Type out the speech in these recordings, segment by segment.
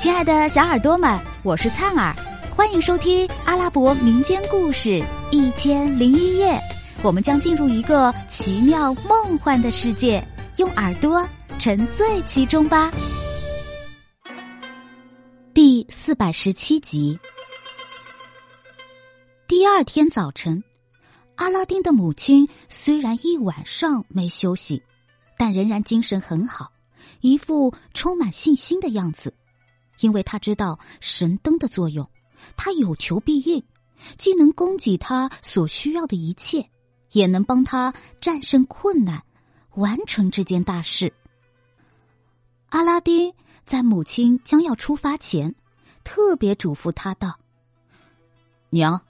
亲爱的小耳朵们，我是灿儿，欢迎收听阿拉伯民间故事《一千零一夜》。我们将进入一个奇妙梦幻的世界，用耳朵沉醉其中吧。第四百十七集。第二天早晨，阿拉丁的母亲虽然一晚上没休息，但仍然精神很好，一副充满信心的样子。因为他知道神灯的作用，他有求必应，既能供给他所需要的一切，也能帮他战胜困难，完成这件大事。阿拉丁在母亲将要出发前，特别嘱咐他道：“娘，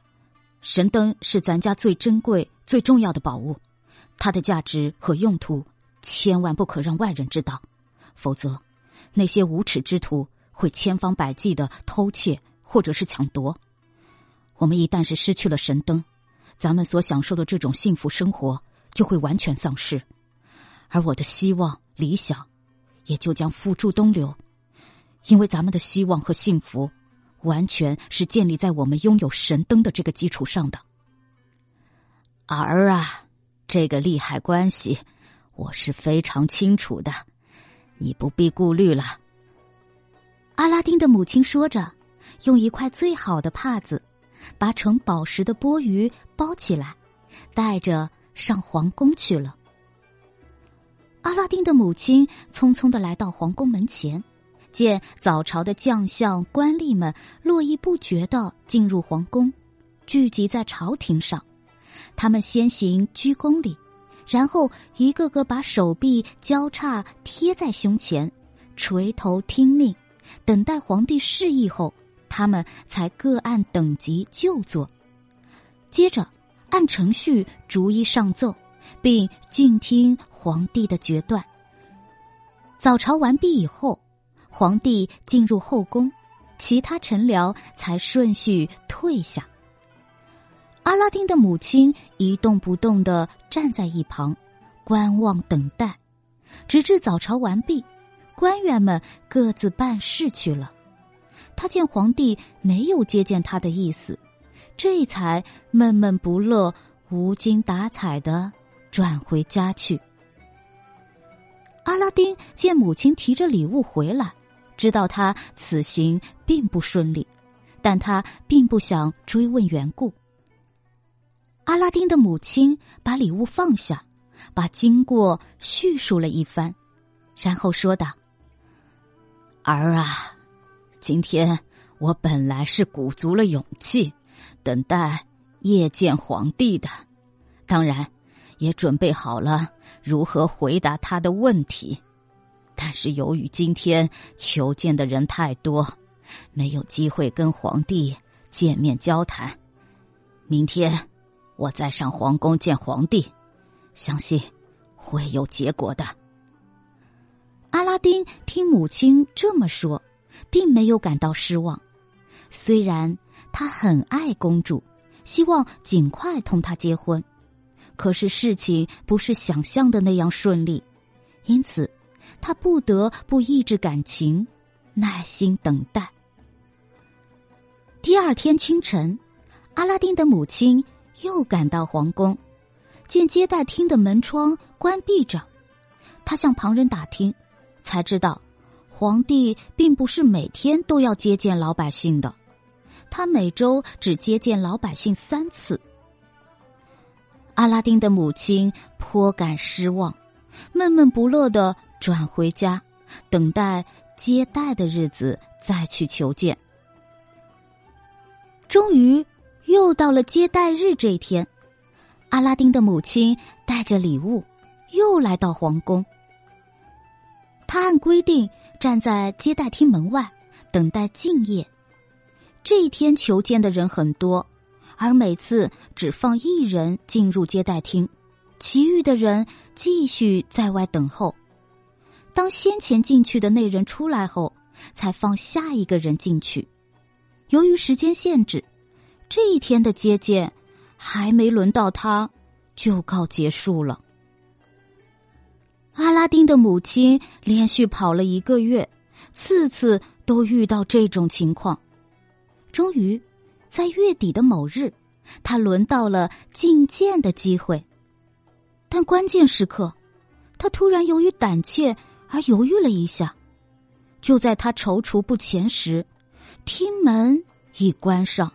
神灯是咱家最珍贵、最重要的宝物，它的价值和用途千万不可让外人知道，否则那些无耻之徒。”会千方百计的偷窃或者是抢夺。我们一旦是失去了神灯，咱们所享受的这种幸福生活就会完全丧失，而我的希望、理想也就将付诸东流。因为咱们的希望和幸福，完全是建立在我们拥有神灯的这个基础上的。儿啊，这个利害关系，我是非常清楚的，你不必顾虑了。阿拉丁的母亲说着，用一块最好的帕子，把盛宝石的钵盂包起来，带着上皇宫去了。阿拉丁的母亲匆匆的来到皇宫门前，见早朝的将相官吏们络绎不绝的进入皇宫，聚集在朝廷上。他们先行鞠躬礼，然后一个个把手臂交叉贴在胸前，垂头听命。等待皇帝示意后，他们才各按等级就坐。接着，按程序逐一上奏，并静听皇帝的决断。早朝完毕以后，皇帝进入后宫，其他臣僚才顺序退下。阿拉丁的母亲一动不动的站在一旁，观望等待，直至早朝完毕。官员们各自办事去了，他见皇帝没有接见他的意思，这才闷闷不乐、无精打采的转回家去。阿拉丁见母亲提着礼物回来，知道他此行并不顺利，但他并不想追问缘故。阿拉丁的母亲把礼物放下，把经过叙述了一番，然后说道。儿啊，今天我本来是鼓足了勇气，等待夜见皇帝的，当然也准备好了如何回答他的问题。但是由于今天求见的人太多，没有机会跟皇帝见面交谈。明天我再上皇宫见皇帝，相信会有结果的。阿拉丁听母亲这么说，并没有感到失望。虽然他很爱公主，希望尽快同她结婚，可是事情不是想象的那样顺利，因此他不得不抑制感情，耐心等待。第二天清晨，阿拉丁的母亲又赶到皇宫，见接待厅的门窗关闭着，他向旁人打听。才知道，皇帝并不是每天都要接见老百姓的，他每周只接见老百姓三次。阿拉丁的母亲颇感失望，闷闷不乐的转回家，等待接待的日子再去求见。终于又到了接待日这一天，阿拉丁的母亲带着礼物，又来到皇宫。他按规定站在接待厅门外等待敬业。这一天求见的人很多，而每次只放一人进入接待厅，其余的人继续在外等候。当先前进去的那人出来后，才放下一个人进去。由于时间限制，这一天的接见还没轮到他，就告结束了。阿拉丁的母亲连续跑了一个月，次次都遇到这种情况。终于，在月底的某日，他轮到了觐见的机会。但关键时刻，他突然由于胆怯而犹豫了一下。就在他踌躇不前时，厅门已关上，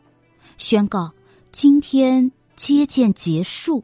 宣告今天接见结束。